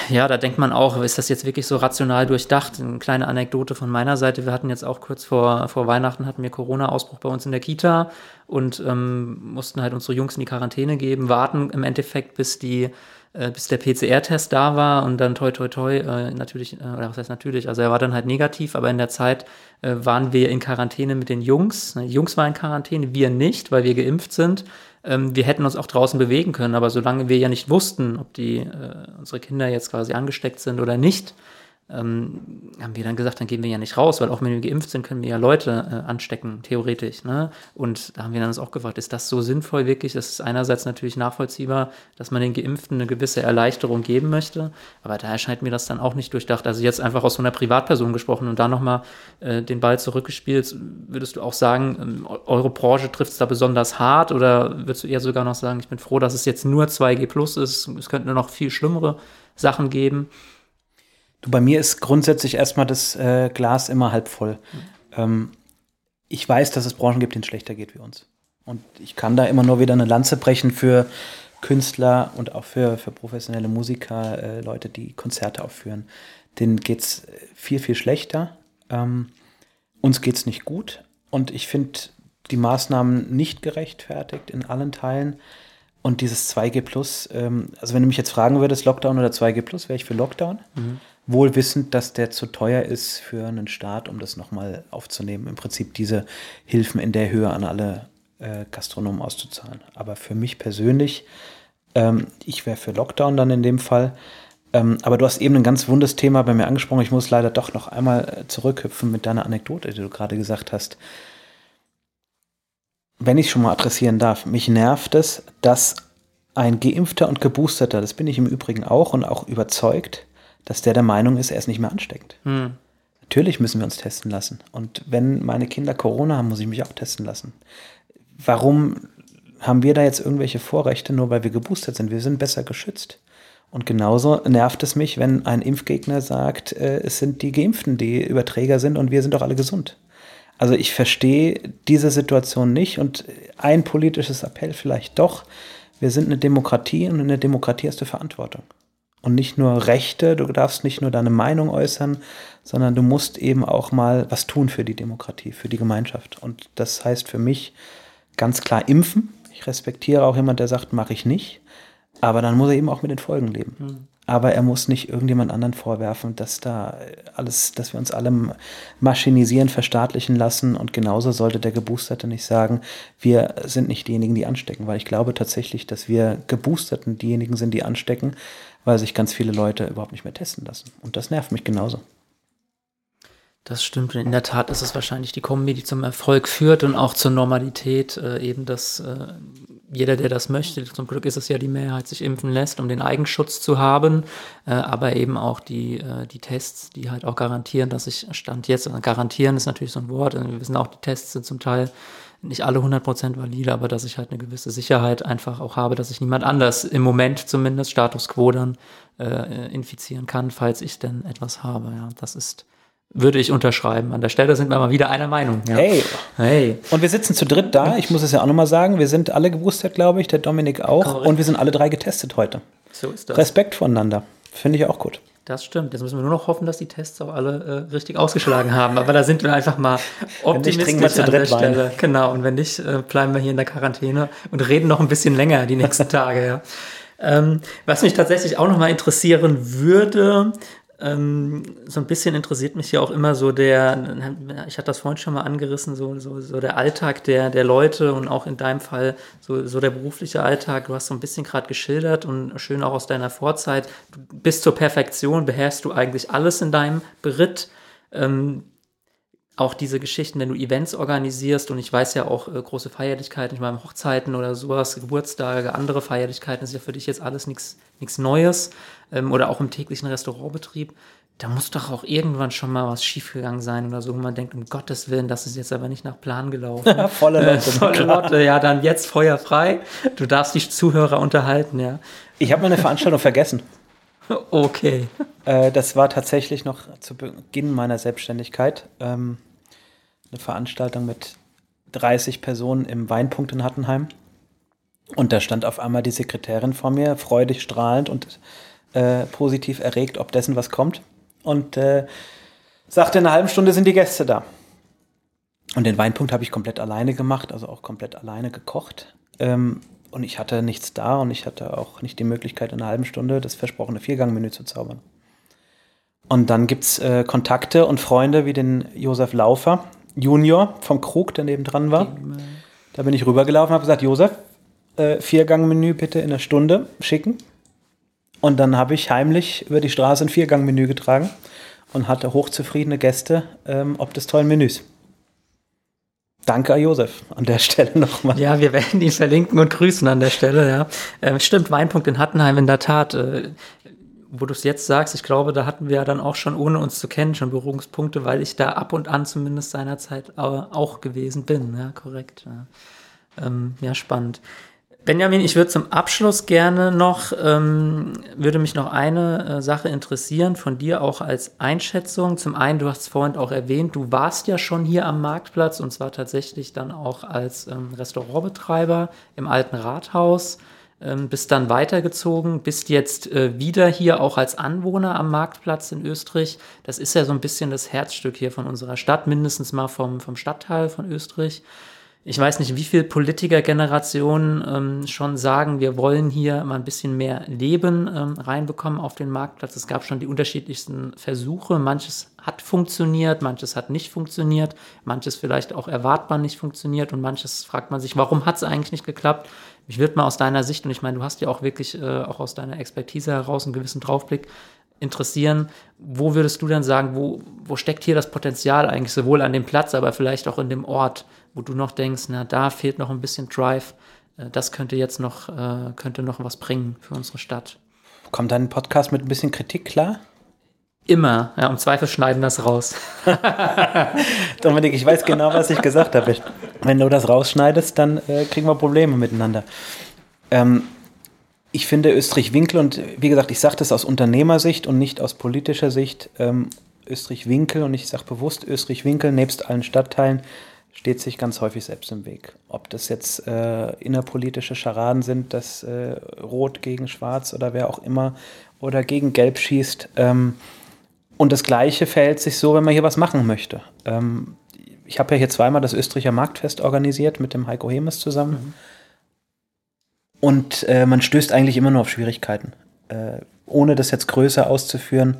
ja, da denkt man auch, ist das jetzt wirklich so rational durchdacht? Eine kleine Anekdote von meiner Seite. Wir hatten jetzt auch kurz vor, vor Weihnachten hatten wir Corona-Ausbruch bei uns in der Kita und ähm, mussten halt unsere Jungs in die Quarantäne geben, warten im Endeffekt, bis die äh, bis der PCR-Test da war und dann toi toi toi, äh, natürlich, äh, oder was heißt natürlich, also er war dann halt negativ, aber in der Zeit äh, waren wir in Quarantäne mit den Jungs. Die Jungs waren in Quarantäne, wir nicht, weil wir geimpft sind. Ähm, wir hätten uns auch draußen bewegen können, aber solange wir ja nicht wussten, ob die äh, unsere Kinder jetzt quasi angesteckt sind oder nicht, ähm, haben wir dann gesagt, dann gehen wir ja nicht raus, weil auch wenn wir geimpft sind, können wir ja Leute äh, anstecken, theoretisch. Ne? Und da haben wir dann uns auch gefragt, ist das so sinnvoll wirklich? Das ist einerseits natürlich nachvollziehbar, dass man den Geimpften eine gewisse Erleichterung geben möchte, aber da erscheint mir das dann auch nicht durchdacht. Also jetzt einfach aus so einer Privatperson gesprochen und da nochmal äh, den Ball zurückgespielt, würdest du auch sagen, ähm, eure Branche trifft es da besonders hart oder würdest du eher sogar noch sagen, ich bin froh, dass es jetzt nur 2G Plus ist, es könnten noch viel schlimmere Sachen geben? Du, bei mir ist grundsätzlich erstmal das äh, Glas immer halb voll. Mhm. Ähm, ich weiß, dass es Branchen gibt, denen es schlechter geht wie uns. Und ich kann da immer nur wieder eine Lanze brechen für Künstler und auch für, für professionelle Musiker, äh, Leute, die Konzerte aufführen. Denen geht es viel, viel schlechter. Ähm, uns geht es nicht gut. Und ich finde die Maßnahmen nicht gerechtfertigt in allen Teilen. Und dieses 2G Plus, ähm, also wenn du mich jetzt fragen würdest, Lockdown oder 2G Plus, wäre ich für Lockdown. Mhm wohl wissend, dass der zu teuer ist für einen Staat, um das nochmal aufzunehmen. Im Prinzip diese Hilfen in der Höhe an alle äh, Gastronomen auszuzahlen. Aber für mich persönlich, ähm, ich wäre für Lockdown dann in dem Fall. Ähm, aber du hast eben ein ganz wundes Thema bei mir angesprochen. Ich muss leider doch noch einmal äh, zurückhüpfen mit deiner Anekdote, die du gerade gesagt hast. Wenn ich schon mal adressieren darf, mich nervt es, dass ein Geimpfter und Geboosterter, das bin ich im Übrigen auch und auch überzeugt, dass der der Meinung ist, er ist nicht mehr ansteckend. Hm. Natürlich müssen wir uns testen lassen. Und wenn meine Kinder Corona haben, muss ich mich auch testen lassen. Warum haben wir da jetzt irgendwelche Vorrechte, nur weil wir geboostert sind? Wir sind besser geschützt. Und genauso nervt es mich, wenn ein Impfgegner sagt, äh, es sind die Geimpften, die Überträger sind und wir sind doch alle gesund. Also ich verstehe diese Situation nicht und ein politisches Appell vielleicht doch. Wir sind eine Demokratie und in der Demokratie hast du Verantwortung. Und nicht nur Rechte, du darfst nicht nur deine Meinung äußern, sondern du musst eben auch mal was tun für die Demokratie, für die Gemeinschaft. Und das heißt für mich ganz klar impfen. Ich respektiere auch jemand, der sagt, mache ich nicht. Aber dann muss er eben auch mit den Folgen leben. Mhm. Aber er muss nicht irgendjemand anderen vorwerfen, dass da alles, dass wir uns alle maschinisieren, verstaatlichen lassen. Und genauso sollte der Geboosterte nicht sagen, wir sind nicht diejenigen, die anstecken. Weil ich glaube tatsächlich, dass wir Geboosterten diejenigen sind, die anstecken, weil sich ganz viele Leute überhaupt nicht mehr testen lassen. Und das nervt mich genauso. Das stimmt. In der Tat ist es wahrscheinlich die Kombi, die zum Erfolg führt und auch zur Normalität. Äh, eben, dass äh, jeder, der das möchte, zum Glück ist es ja die Mehrheit, sich impfen lässt, um den Eigenschutz zu haben. Äh, aber eben auch die, äh, die Tests, die halt auch garantieren, dass ich Stand jetzt, garantieren ist natürlich so ein Wort. Wir wissen auch, die Tests sind zum Teil nicht alle 100% valide, aber dass ich halt eine gewisse Sicherheit einfach auch habe, dass ich niemand anders im Moment zumindest Status quo dann äh, infizieren kann, falls ich denn etwas habe. Ja, das ist würde ich unterschreiben. An der Stelle sind wir mal wieder einer Meinung. Ja. Hey. hey. Und wir sitzen zu dritt da. Ich muss es ja auch nochmal sagen. Wir sind alle geboostert, glaube ich. Der Dominik auch. Korrekt. Und wir sind alle drei getestet heute. So ist das. Respekt voneinander. Finde ich auch gut. Das stimmt. Jetzt müssen wir nur noch hoffen, dass die Tests auch alle äh, richtig ausgeschlagen haben. Aber da sind wir einfach mal optimistisch wir an der Stelle. Genau. Und wenn nicht, äh, bleiben wir hier in der Quarantäne und reden noch ein bisschen länger die nächsten Tage. Ja. Ähm, was mich tatsächlich auch noch mal interessieren würde, ähm, so ein bisschen interessiert mich ja auch immer so der, ich hatte das vorhin schon mal angerissen, so, so, so der Alltag der, der Leute und auch in deinem Fall so, so der berufliche Alltag. Du hast so ein bisschen gerade geschildert und schön auch aus deiner Vorzeit. Du bist zur Perfektion, beherrschst du eigentlich alles in deinem Beritt. Ähm, auch diese Geschichten, wenn du Events organisierst und ich weiß ja auch äh, große Feierlichkeiten, ich meine Hochzeiten oder sowas, Geburtstage, andere Feierlichkeiten, ist ja für dich jetzt alles nichts Neues ähm, oder auch im täglichen Restaurantbetrieb. Da muss doch auch irgendwann schon mal was schiefgegangen sein oder so, wo man denkt, um Gottes Willen, das ist jetzt aber nicht nach Plan gelaufen. volle Lotte. Äh, volle Lotte, ja, dann jetzt feuerfrei. Du darfst die Zuhörer unterhalten, ja. Ich habe meine Veranstaltung vergessen. Okay. Äh, das war tatsächlich noch zu Beginn meiner Selbstständigkeit. Ähm, eine Veranstaltung mit 30 Personen im Weinpunkt in Hattenheim. Und da stand auf einmal die Sekretärin vor mir, freudig strahlend und äh, positiv erregt, ob dessen was kommt. Und äh, sagte, in einer halben Stunde sind die Gäste da. Und den Weinpunkt habe ich komplett alleine gemacht, also auch komplett alleine gekocht. Ähm, und ich hatte nichts da und ich hatte auch nicht die Möglichkeit, in einer halben Stunde das versprochene Viergangmenü zu zaubern. Und dann gibt es äh, Kontakte und Freunde wie den Josef Laufer, Junior vom Krug, der neben dran war. Da bin ich rübergelaufen und habe gesagt, Josef, äh, Viergangmenü bitte in einer Stunde schicken. Und dann habe ich heimlich über die Straße ein Viergangmenü getragen und hatte hochzufriedene Gäste ähm, ob des tollen Menüs. Danke, Josef, an der Stelle nochmal. Ja, wir werden ihn verlinken und grüßen an der Stelle, ja. Ähm, stimmt, Weinpunkt in Hattenheim in der Tat. Äh, wo du es jetzt sagst, ich glaube, da hatten wir ja dann auch schon, ohne uns zu kennen, schon Berührungspunkte, weil ich da ab und an zumindest seinerzeit auch gewesen bin. Ja, korrekt. Ja, ähm, ja spannend. Benjamin, ich würde zum Abschluss gerne noch, ähm, würde mich noch eine äh, Sache interessieren, von dir auch als Einschätzung. Zum einen, du hast es vorhin auch erwähnt, du warst ja schon hier am Marktplatz und zwar tatsächlich dann auch als ähm, Restaurantbetreiber im alten Rathaus, ähm, bist dann weitergezogen, bist jetzt äh, wieder hier auch als Anwohner am Marktplatz in Österreich. Das ist ja so ein bisschen das Herzstück hier von unserer Stadt, mindestens mal vom, vom Stadtteil von Österreich. Ich weiß nicht, wie viele Politikergenerationen ähm, schon sagen, wir wollen hier mal ein bisschen mehr Leben ähm, reinbekommen auf den Marktplatz. Es gab schon die unterschiedlichsten Versuche. Manches hat funktioniert, manches hat nicht funktioniert, manches vielleicht auch erwartbar nicht funktioniert und manches fragt man sich, warum hat es eigentlich nicht geklappt? Ich würde mal aus deiner Sicht, und ich meine, du hast ja auch wirklich äh, auch aus deiner Expertise heraus einen gewissen Draufblick, interessieren, wo würdest du dann sagen, wo, wo steckt hier das Potenzial eigentlich, sowohl an dem Platz, aber vielleicht auch in dem Ort, wo du noch denkst, na, da fehlt noch ein bisschen Drive, äh, das könnte jetzt noch, äh, könnte noch was bringen für unsere Stadt. Kommt dein Podcast mit ein bisschen Kritik klar? Immer, ja, im Zweifel schneiden das raus. Dominik, ich weiß genau, was ich gesagt habe. Wenn du das rausschneidest, dann äh, kriegen wir Probleme miteinander. Ähm, ich finde Österreich-Winkel, und wie gesagt, ich sage das aus Unternehmersicht und nicht aus politischer Sicht, ähm, Österreich-Winkel, und ich sage bewusst Österreich-Winkel, nebst allen Stadtteilen, steht sich ganz häufig selbst im Weg. Ob das jetzt äh, innerpolitische Scharaden sind, dass äh, Rot gegen Schwarz oder wer auch immer oder gegen Gelb schießt. Ähm, und das Gleiche verhält sich so, wenn man hier was machen möchte. Ähm, ich habe ja hier zweimal das Österreicher Marktfest organisiert mit dem Heiko Hemes zusammen. Mhm. Und äh, man stößt eigentlich immer nur auf Schwierigkeiten. Äh, ohne das jetzt größer auszuführen,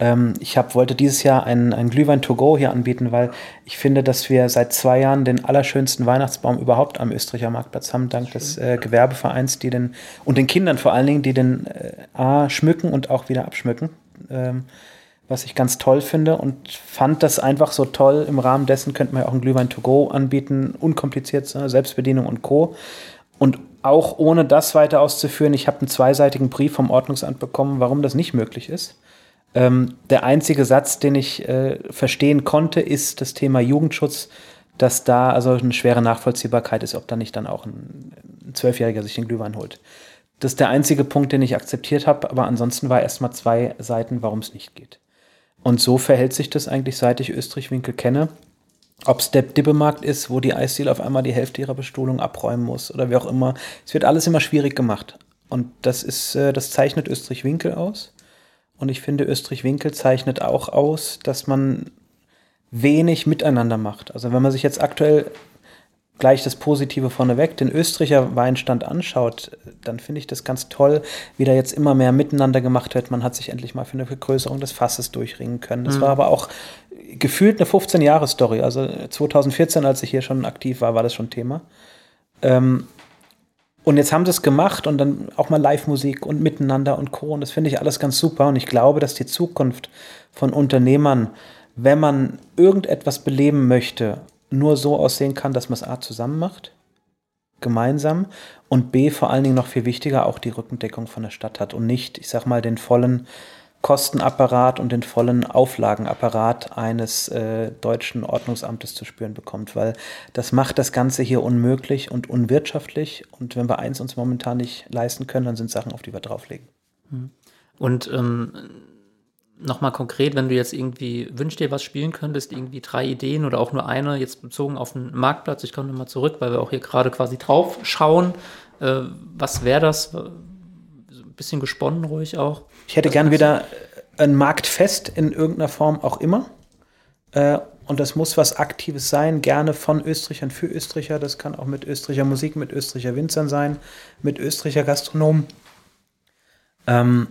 ähm, ich hab, wollte dieses Jahr einen, einen Glühwein to go hier anbieten, weil ich finde, dass wir seit zwei Jahren den allerschönsten Weihnachtsbaum überhaupt am Österreicher Marktplatz haben, dank des äh, Gewerbevereins, die den und den Kindern vor allen Dingen, die den äh, A schmücken und auch wieder abschmücken. Ähm, was ich ganz toll finde und fand das einfach so toll. Im Rahmen dessen könnte man ja auch einen Glühwein to go anbieten, unkompliziert, ne, Selbstbedienung und Co. Und auch ohne das weiter auszuführen, ich habe einen zweiseitigen Brief vom Ordnungsamt bekommen, warum das nicht möglich ist. Ähm, der einzige Satz, den ich äh, verstehen konnte, ist das Thema Jugendschutz, dass da also eine schwere Nachvollziehbarkeit ist, ob da nicht dann auch ein, Zwölfjähriger sich den Glühwein holt. Das ist der einzige Punkt, den ich akzeptiert habe, aber ansonsten war erstmal zwei Seiten, warum es nicht geht. Und so verhält sich das eigentlich, seit ich Österreich-Winkel kenne. Ob es der Dippemarkt ist, wo die Eisdiele auf einmal die Hälfte ihrer Bestuhlung abräumen muss oder wie auch immer. Es wird alles immer schwierig gemacht. Und das ist, äh, das zeichnet Österreich-Winkel aus. Und ich finde, Österreich-Winkel zeichnet auch aus, dass man wenig miteinander macht. Also wenn man sich jetzt aktuell gleich das Positive vorneweg, den Österreicher Weinstand anschaut, dann finde ich das ganz toll, wie da jetzt immer mehr miteinander gemacht wird. Man hat sich endlich mal für eine Vergrößerung des Fasses durchringen können. Das mhm. war aber auch gefühlt eine 15-Jahre-Story. Also 2014, als ich hier schon aktiv war, war das schon Thema. Ähm, und jetzt haben sie es gemacht und dann auch mal Live-Musik und miteinander und Co. Und das finde ich alles ganz super. Und ich glaube, dass die Zukunft von Unternehmern, wenn man irgendetwas beleben möchte, nur so aussehen kann, dass man es A zusammen macht, gemeinsam und B vor allen Dingen noch viel wichtiger auch die Rückendeckung von der Stadt hat und nicht, ich sag mal, den vollen Kostenapparat und den vollen Auflagenapparat eines äh, deutschen Ordnungsamtes zu spüren bekommt, weil das macht das Ganze hier unmöglich und unwirtschaftlich. Und wenn wir eins uns momentan nicht leisten können, dann sind Sachen, auf die wir drauflegen. Mhm. Und ähm, nochmal konkret, wenn du jetzt irgendwie wünschst dir was spielen könntest, irgendwie drei Ideen oder auch nur eine, jetzt bezogen auf den Marktplatz, ich komme nochmal zurück, weil wir auch hier gerade quasi drauf schauen. Äh, was wäre das? Bisschen gesponnen ruhig auch. Ich hätte gern wieder ein Marktfest in irgendeiner Form auch immer. Äh, und das muss was Aktives sein, gerne von Österreichern für Österreicher. Das kann auch mit Österreicher Musik, mit Österreicher Winzern sein, mit Österreicher Gastronomen. Ähm,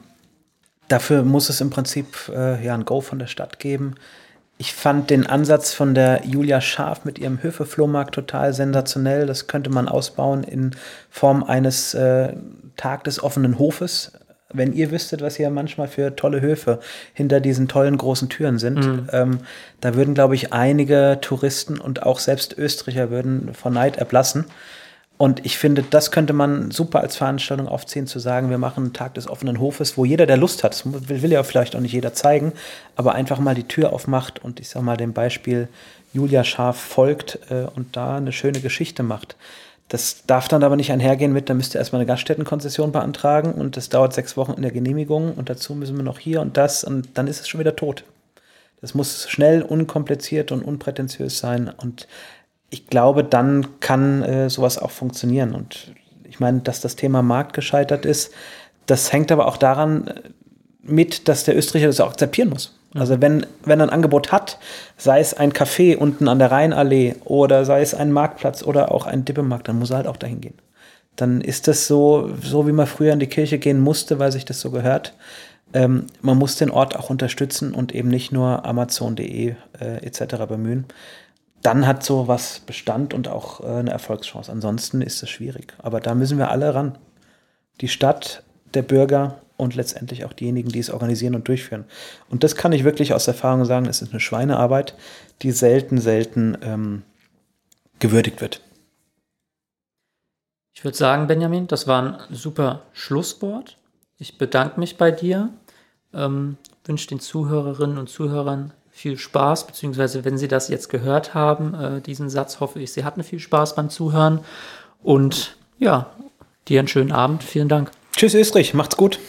dafür muss es im Prinzip äh, ja, ein Go von der Stadt geben. Ich fand den Ansatz von der Julia Scharf mit ihrem Höfe-Flohmarkt total sensationell. Das könnte man ausbauen in Form eines äh, Tag des offenen Hofes wenn ihr wüsstet, was hier manchmal für tolle Höfe hinter diesen tollen großen Türen sind, mhm. ähm, da würden, glaube ich, einige Touristen und auch selbst Österreicher würden von Neid erblassen. Und ich finde, das könnte man super als Veranstaltung aufziehen, zu sagen, wir machen einen Tag des offenen Hofes, wo jeder, der Lust hat, das will, ja vielleicht auch nicht jeder zeigen, aber einfach mal die Tür aufmacht und ich sag mal dem Beispiel Julia Scharf folgt äh, und da eine schöne Geschichte macht. Das darf dann aber nicht einhergehen mit, da müsst ihr erstmal eine Gaststättenkonzession beantragen und das dauert sechs Wochen in der Genehmigung und dazu müssen wir noch hier und das und dann ist es schon wieder tot. Das muss schnell, unkompliziert und unprätentiös sein und ich glaube, dann kann äh, sowas auch funktionieren. Und ich meine, dass das Thema Markt gescheitert ist, das hängt aber auch daran äh, mit, dass der Österreicher das auch akzeptieren muss. Also wenn, wenn er ein Angebot hat, sei es ein Café unten an der Rheinallee oder sei es ein Marktplatz oder auch ein Dippemarkt, dann muss er halt auch dahin gehen. Dann ist das so, so wie man früher in die Kirche gehen musste, weil sich das so gehört. Ähm, man muss den Ort auch unterstützen und eben nicht nur Amazon.de äh, etc. bemühen. Dann hat so was Bestand und auch äh, eine Erfolgschance. Ansonsten ist es schwierig. Aber da müssen wir alle ran. Die Stadt, der Bürger und letztendlich auch diejenigen, die es organisieren und durchführen. Und das kann ich wirklich aus Erfahrung sagen, es ist eine Schweinearbeit, die selten, selten ähm, gewürdigt wird. Ich würde sagen, Benjamin, das war ein super Schlusswort. Ich bedanke mich bei dir, ähm, wünsche den Zuhörerinnen und Zuhörern viel Spaß, beziehungsweise wenn Sie das jetzt gehört haben, äh, diesen Satz, hoffe ich, Sie hatten viel Spaß beim Zuhören. Und ja, dir einen schönen Abend. Vielen Dank. Tschüss, Österreich. Macht's gut.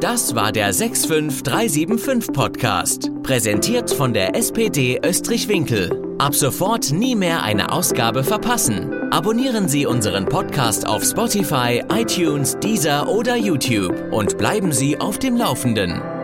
Das war der 65375 Podcast, präsentiert von der SPD Österreich-Winkel. Ab sofort nie mehr eine Ausgabe verpassen. Abonnieren Sie unseren Podcast auf Spotify, iTunes, Deezer oder YouTube und bleiben Sie auf dem Laufenden.